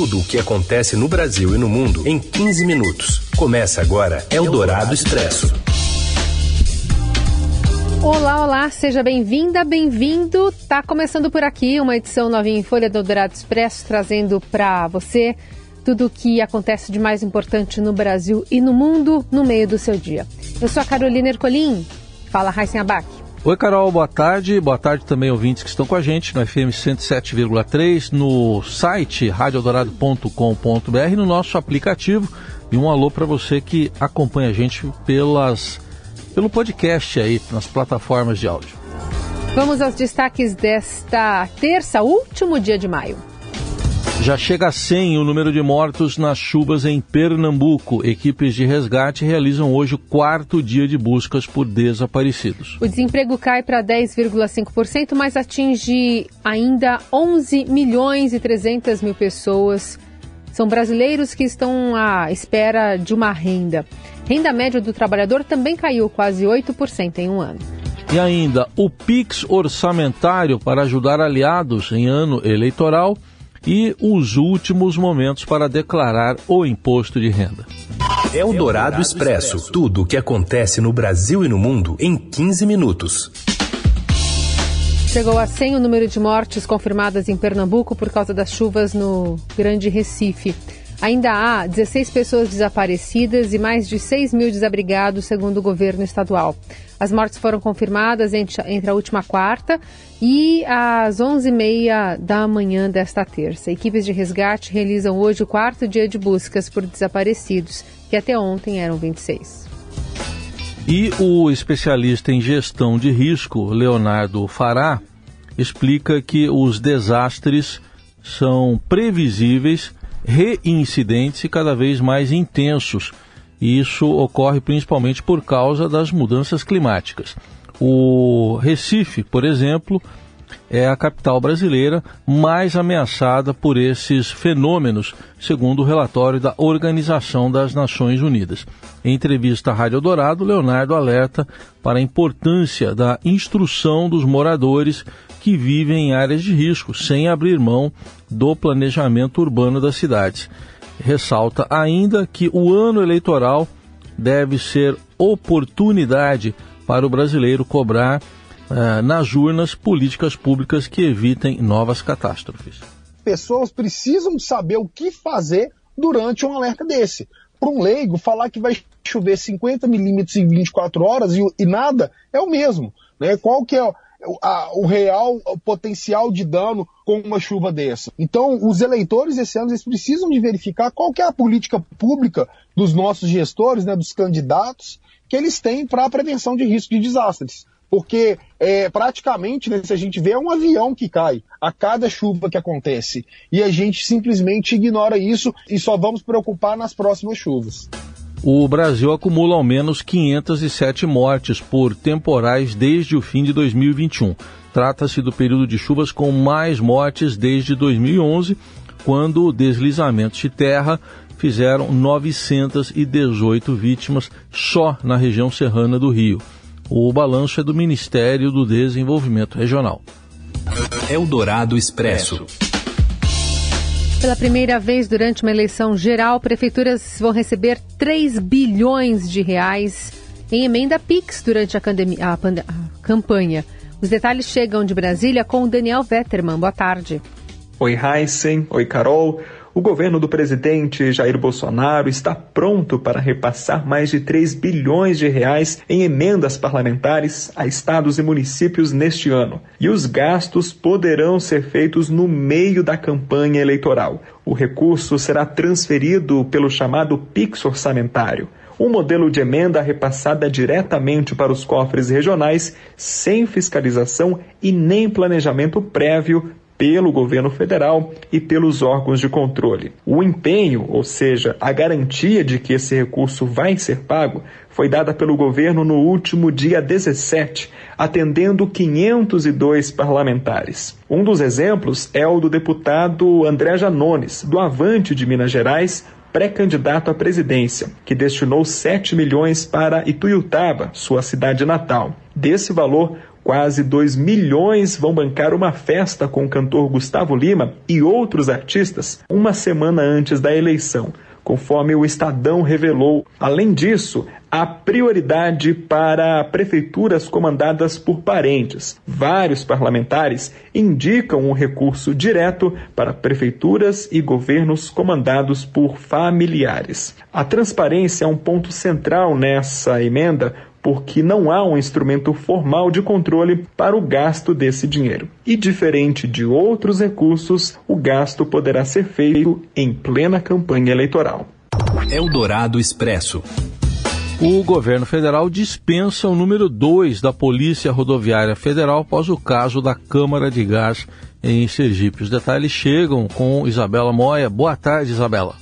Tudo o que acontece no Brasil e no mundo em 15 minutos. Começa agora Eldorado Expresso. Olá, olá, seja bem-vinda, bem-vindo. Tá começando por aqui uma edição novinha em Folha do Eldorado Expresso, trazendo para você tudo o que acontece de mais importante no Brasil e no mundo no meio do seu dia. Eu sou a Carolina Ercolim. Fala, Raíssen Abac. Oi, Carol, boa tarde. Boa tarde também, ouvintes que estão com a gente no FM 107,3, no site radioeldorado.com.br, no nosso aplicativo. E um alô para você que acompanha a gente pelas pelo podcast aí nas plataformas de áudio. Vamos aos destaques desta terça, último dia de maio. Já chega a 100 o número de mortos nas chuvas em Pernambuco. Equipes de resgate realizam hoje o quarto dia de buscas por desaparecidos. O desemprego cai para 10,5%, mas atinge ainda 11 milhões e 300 mil pessoas. São brasileiros que estão à espera de uma renda. Renda média do trabalhador também caiu quase 8% em um ano. E ainda o PIX orçamentário para ajudar aliados em ano eleitoral e os últimos momentos para declarar o imposto de renda. É o Dourado Expresso. Tudo o que acontece no Brasil e no mundo em 15 minutos. Chegou a 100 o número de mortes confirmadas em Pernambuco por causa das chuvas no Grande Recife. Ainda há 16 pessoas desaparecidas e mais de 6 mil desabrigados, segundo o governo estadual. As mortes foram confirmadas entre a última quarta e às 11h30 da manhã desta terça. Equipes de resgate realizam hoje o quarto dia de buscas por desaparecidos, que até ontem eram 26. E o especialista em gestão de risco, Leonardo Fará, explica que os desastres são previsíveis reincidentes e cada vez mais intensos. E isso ocorre principalmente por causa das mudanças climáticas. O Recife, por exemplo, é a capital brasileira mais ameaçada por esses fenômenos, segundo o relatório da Organização das Nações Unidas. Em entrevista à Rádio Dourado, Leonardo alerta para a importância da instrução dos moradores que vivem em áreas de risco, sem abrir mão do planejamento urbano das cidades. Ressalta ainda que o ano eleitoral deve ser oportunidade para o brasileiro cobrar uh, nas urnas políticas públicas que evitem novas catástrofes. Pessoas precisam saber o que fazer durante um alerta desse. Para um leigo, falar que vai chover 50 milímetros em 24 horas e, e, nada é o mesmo. Né? Qual que é a, o real o potencial de dano com uma chuva dessa. Então, os eleitores esse ano eles precisam de verificar qual é a política pública dos nossos gestores, né, dos candidatos, que eles têm para a prevenção de risco de desastres. Porque é, praticamente, né, se a gente vê, é um avião que cai a cada chuva que acontece. E a gente simplesmente ignora isso e só vamos preocupar nas próximas chuvas o Brasil acumula ao menos 507 mortes por temporais desde o fim de 2021. Trata-se do período de chuvas com mais mortes desde 2011, quando deslizamentos de terra fizeram 918 vítimas só na região serrana do Rio. O balanço é do Ministério do Desenvolvimento Regional. Eldorado Expresso. Pela primeira vez durante uma eleição geral, prefeituras vão receber 3 bilhões de reais em emenda PIX durante a, a, a campanha. Os detalhes chegam de Brasília com o Daniel Vetterman. Boa tarde. Oi, Heisen. Oi, Carol. O governo do presidente Jair Bolsonaro está pronto para repassar mais de 3 bilhões de reais em emendas parlamentares a estados e municípios neste ano. E os gastos poderão ser feitos no meio da campanha eleitoral. O recurso será transferido pelo chamado Pix orçamentário um modelo de emenda repassada diretamente para os cofres regionais, sem fiscalização e nem planejamento prévio pelo governo federal e pelos órgãos de controle. O empenho, ou seja, a garantia de que esse recurso vai ser pago, foi dada pelo governo no último dia 17, atendendo 502 parlamentares. Um dos exemplos é o do deputado André Janones, do Avante de Minas Gerais, pré-candidato à presidência, que destinou 7 milhões para Ituiutaba, sua cidade natal. Desse valor, Quase 2 milhões vão bancar uma festa com o cantor Gustavo Lima e outros artistas uma semana antes da eleição conforme o Estadão revelou. Além disso, há prioridade para prefeituras comandadas por parentes. Vários parlamentares indicam um recurso direto para prefeituras e governos comandados por familiares. A transparência é um ponto central nessa emenda, porque não há um instrumento formal de controle para o gasto desse dinheiro. E diferente de outros recursos, o gasto poderá ser feito em plena campanha eleitoral. Eldorado Expresso. O governo federal dispensa o número 2 da Polícia Rodoviária Federal após o caso da Câmara de Gás em Sergipe. Os detalhes chegam com Isabela Moia. Boa tarde, Isabela.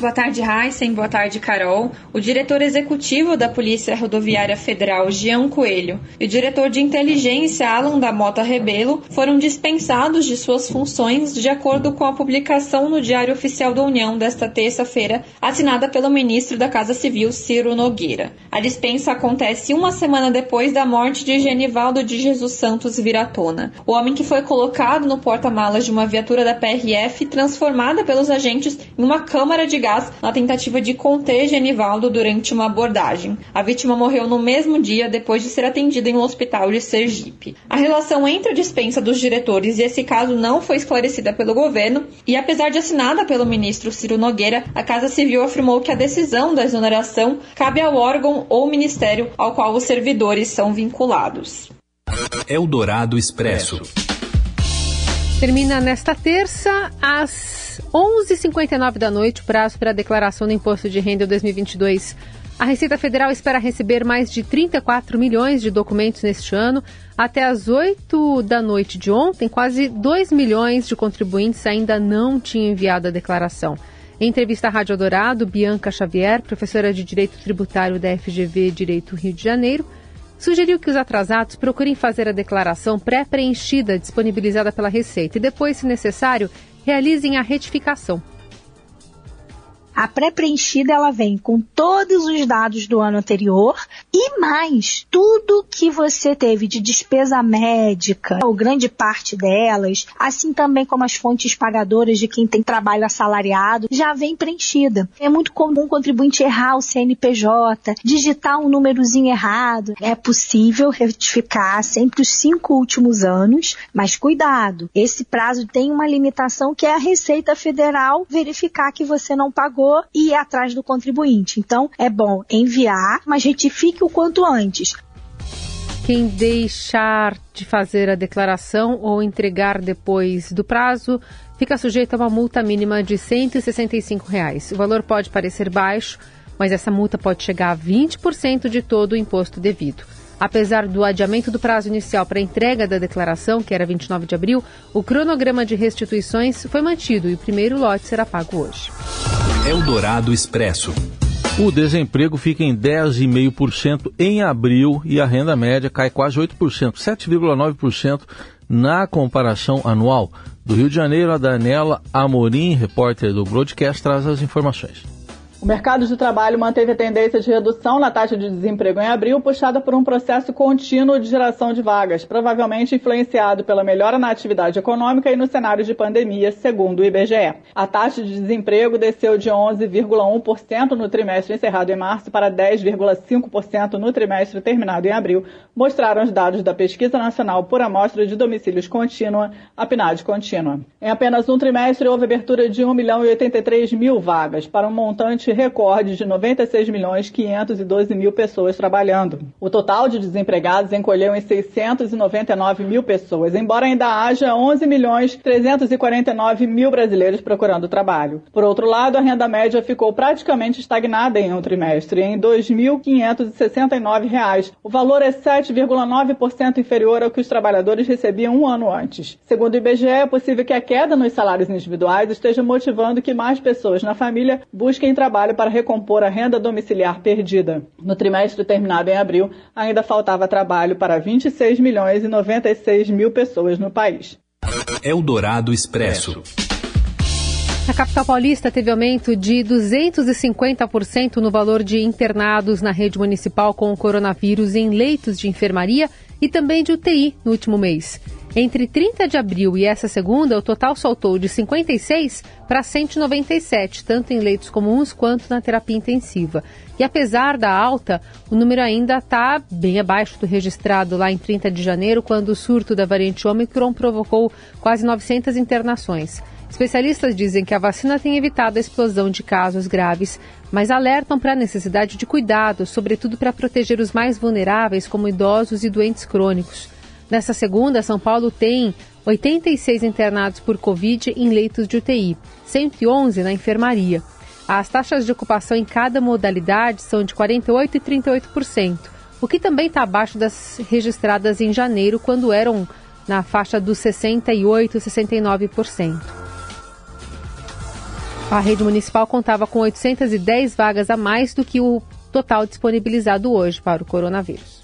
Boa tarde, Heisen. Boa tarde, Carol. O diretor executivo da Polícia Rodoviária Federal, Jean Coelho, e o diretor de inteligência, Alan da Mota Rebelo, foram dispensados de suas funções de acordo com a publicação no Diário Oficial da União desta terça-feira, assinada pelo ministro da Casa Civil, Ciro Nogueira. A dispensa acontece uma semana depois da morte de Genivaldo de Jesus Santos Viratona, o homem que foi colocado no porta-malas de uma viatura da PRF transformada pelos agentes em uma câmara de gás na tentativa de conter Genivaldo durante uma abordagem. A vítima morreu no mesmo dia depois de ser atendida em um hospital de Sergipe. A relação entre a dispensa dos diretores e esse caso não foi esclarecida pelo governo e, apesar de assinada pelo ministro Ciro Nogueira, a Casa Civil afirmou que a decisão da exoneração cabe ao órgão ou ministério ao qual os servidores são vinculados. Eldorado Expresso. Termina nesta terça, às 11h59 da noite, prazo para a declaração do Imposto de Renda 2022. A Receita Federal espera receber mais de 34 milhões de documentos neste ano. Até às 8 da noite de ontem, quase 2 milhões de contribuintes ainda não tinham enviado a declaração. Em entrevista à Rádio Dourado, Bianca Xavier, professora de Direito Tributário da FGV Direito Rio de Janeiro, sugeriu que os atrasados procurem fazer a declaração pré-preenchida disponibilizada pela Receita e depois, se necessário, realizem a retificação. A pré-preenchida ela vem com todos os dados do ano anterior e mais tudo que você teve de despesa médica, ou grande parte delas, assim também como as fontes pagadoras de quem tem trabalho assalariado, já vem preenchida. É muito comum o contribuinte errar o CNPJ, digitar um númerozinho errado. É possível retificar sempre os cinco últimos anos, mas cuidado, esse prazo tem uma limitação que é a Receita Federal verificar que você não pagou e ir atrás do contribuinte. Então, é bom enviar, mas retifique o quanto antes. Quem deixar de fazer a declaração ou entregar depois do prazo fica sujeito a uma multa mínima de 165 reais. O valor pode parecer baixo, mas essa multa pode chegar a 20% de todo o imposto devido. Apesar do adiamento do prazo inicial para a entrega da declaração, que era 29 de abril, o cronograma de restituições foi mantido e o primeiro lote será pago hoje. Eldorado Expresso. O desemprego fica em 10,5% em abril e a renda média cai quase 8%, 7,9% na comparação anual. Do Rio de Janeiro, a Daniela Amorim, repórter do Broadcast, traz as informações. O mercado de trabalho manteve a tendência de redução na taxa de desemprego em abril, puxada por um processo contínuo de geração de vagas, provavelmente influenciado pela melhora na atividade econômica e no cenário de pandemia, segundo o IBGE. A taxa de desemprego desceu de 11,1% no trimestre encerrado em março para 10,5% no trimestre terminado em abril, mostraram os dados da Pesquisa Nacional por Amostra de Domicílios Contínua, a PNAD Contínua. Em apenas um trimestre, houve abertura de 1 milhão e 83 mil vagas, para um montante recorde de 96 milhões 512 mil pessoas trabalhando. O total de desempregados encolheu em 699 mil pessoas, embora ainda haja 11 milhões 349 mil brasileiros procurando trabalho. Por outro lado, a renda média ficou praticamente estagnada em um trimestre, em R$ 2.569. O valor é 7,9% inferior ao que os trabalhadores recebiam um ano antes. Segundo o IBGE, é possível que a queda nos salários individuais esteja motivando que mais pessoas na família busquem trabalho trabalho para recompor a renda domiciliar perdida. No trimestre terminado em abril, ainda faltava trabalho para 26 milhões e 96 mil pessoas no país. Eldorado Expresso. A capital paulista teve aumento de 250% no valor de internados na rede municipal com o coronavírus em leitos de enfermaria e também de UTI no último mês. Entre 30 de abril e essa segunda, o total saltou de 56 para 197, tanto em leitos comuns quanto na terapia intensiva. E apesar da alta, o número ainda está bem abaixo do registrado lá em 30 de janeiro, quando o surto da variante Omicron provocou quase 900 internações. Especialistas dizem que a vacina tem evitado a explosão de casos graves, mas alertam para a necessidade de cuidado, sobretudo para proteger os mais vulneráveis, como idosos e doentes crônicos. Nessa segunda, São Paulo tem 86 internados por Covid em leitos de UTI, 111 na enfermaria. As taxas de ocupação em cada modalidade são de 48% e 38%, o que também está abaixo das registradas em janeiro, quando eram na faixa dos 68% e 69%. A rede municipal contava com 810 vagas a mais do que o total disponibilizado hoje para o coronavírus.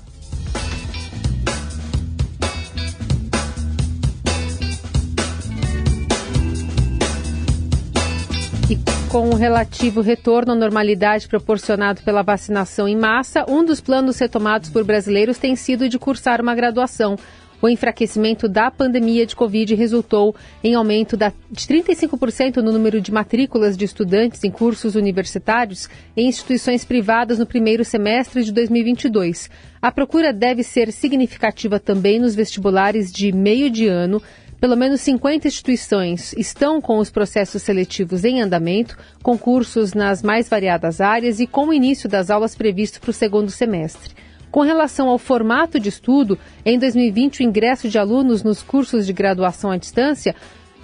E com o relativo retorno à normalidade proporcionado pela vacinação em massa, um dos planos retomados por brasileiros tem sido de cursar uma graduação. O enfraquecimento da pandemia de Covid resultou em aumento de 35% no número de matrículas de estudantes em cursos universitários em instituições privadas no primeiro semestre de 2022. A procura deve ser significativa também nos vestibulares de meio de ano pelo menos 50 instituições estão com os processos seletivos em andamento, concursos nas mais variadas áreas e com o início das aulas previsto para o segundo semestre. Com relação ao formato de estudo, em 2020 o ingresso de alunos nos cursos de graduação à distância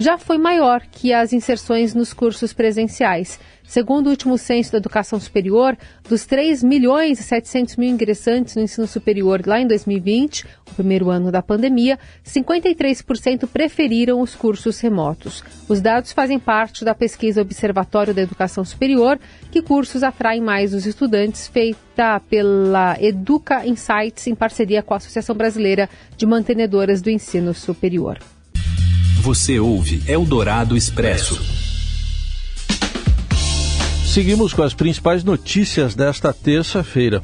já foi maior que as inserções nos cursos presenciais. Segundo o último censo da educação superior, dos 3 milhões e 700 mil ingressantes no ensino superior lá em 2020, o primeiro ano da pandemia, 53% preferiram os cursos remotos. Os dados fazem parte da pesquisa Observatório da Educação Superior, que cursos atraem mais os estudantes, feita pela Educa Insights em parceria com a Associação Brasileira de Mantenedoras do Ensino Superior. Você ouve Eldorado Expresso. Seguimos com as principais notícias desta terça-feira.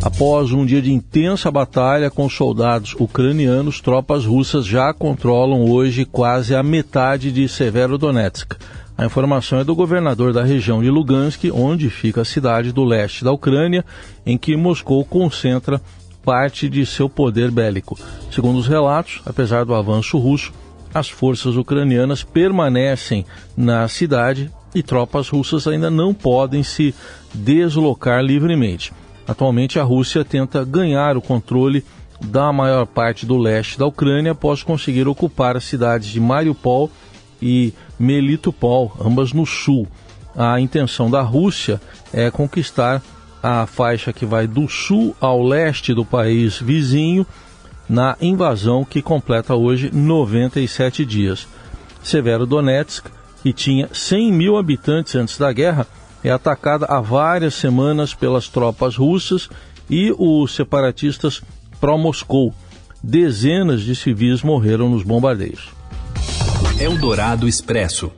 Após um dia de intensa batalha com soldados ucranianos, tropas russas já controlam hoje quase a metade de Severodonetsk. A informação é do governador da região de Lugansk, onde fica a cidade do leste da Ucrânia, em que Moscou concentra parte de seu poder bélico. Segundo os relatos, apesar do avanço russo, as forças ucranianas permanecem na cidade e tropas russas ainda não podem se deslocar livremente. Atualmente, a Rússia tenta ganhar o controle da maior parte do leste da Ucrânia após conseguir ocupar as cidades de Mariupol e Melitopol, ambas no sul. A intenção da Rússia é conquistar a faixa que vai do sul ao leste do país vizinho na invasão que completa hoje 97 dias. Severo Donetsk que tinha 100 mil habitantes antes da guerra, é atacada há várias semanas pelas tropas russas e os separatistas pró-Moscou. Dezenas de civis morreram nos bombardeios. Eldorado Expresso.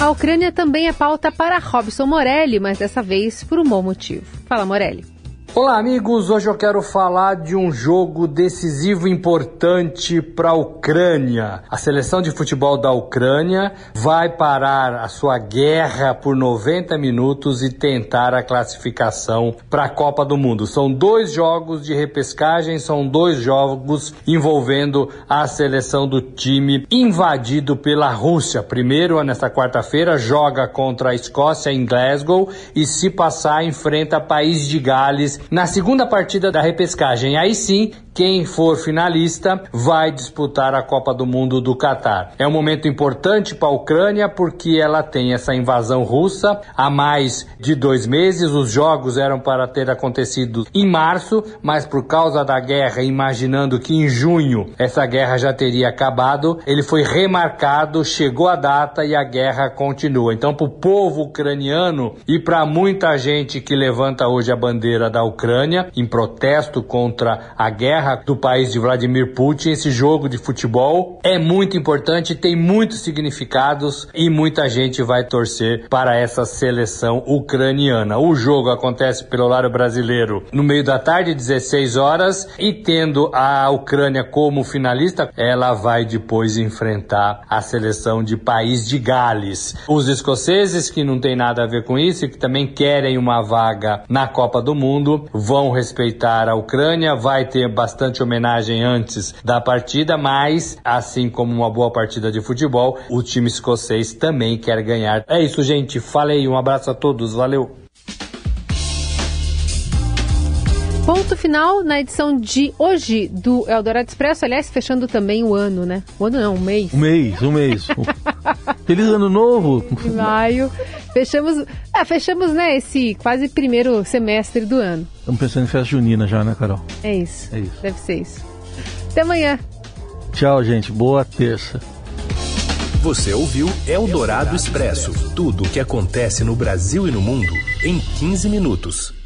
A Ucrânia também é pauta para Robson Morelli, mas dessa vez por um bom motivo. Fala, Morelli. Olá, amigos. Hoje eu quero falar de um jogo decisivo importante para a Ucrânia. A seleção de futebol da Ucrânia vai parar a sua guerra por 90 minutos e tentar a classificação para a Copa do Mundo. São dois jogos de repescagem, são dois jogos envolvendo a seleção do time invadido pela Rússia. Primeiro, nesta quarta-feira, joga contra a Escócia em Glasgow e, se passar, enfrenta País de Gales na segunda partida da repescagem, aí sim, quem for finalista vai disputar a Copa do Mundo do Catar. É um momento importante para a Ucrânia porque ela tem essa invasão russa há mais de dois meses. Os jogos eram para ter acontecido em março, mas por causa da guerra, imaginando que em junho essa guerra já teria acabado, ele foi remarcado, chegou a data e a guerra continua. Então, para o povo ucraniano e para muita gente que levanta hoje a bandeira da Ucrânia em protesto contra a guerra, guerra do país de Vladimir Putin. Esse jogo de futebol é muito importante, tem muitos significados e muita gente vai torcer para essa seleção ucraniana. O jogo acontece pelo lado brasileiro no meio da tarde, 16 horas, e tendo a Ucrânia como finalista, ela vai depois enfrentar a seleção de País de Gales. Os escoceses, que não tem nada a ver com isso e que também querem uma vaga na Copa do Mundo, vão respeitar a Ucrânia, vai ter bastante homenagem antes da partida, mas, assim como uma boa partida de futebol, o time escocês também quer ganhar. É isso, gente. Falei, um abraço a todos, valeu! Ponto final na edição de hoje do Eldorado Expresso, aliás, fechando também o ano, né? O ano não, o mês. Um mês, um mês. Feliz ano novo! Em maio. Fechamos, é, fechamos, né, esse quase primeiro semestre do ano. Estamos pensando em festa junina já, né, Carol? É isso. É isso. Deve ser isso. Até amanhã. Tchau, gente. Boa terça. Você ouviu Eldorado Expresso tudo o que acontece no Brasil e no mundo em 15 minutos.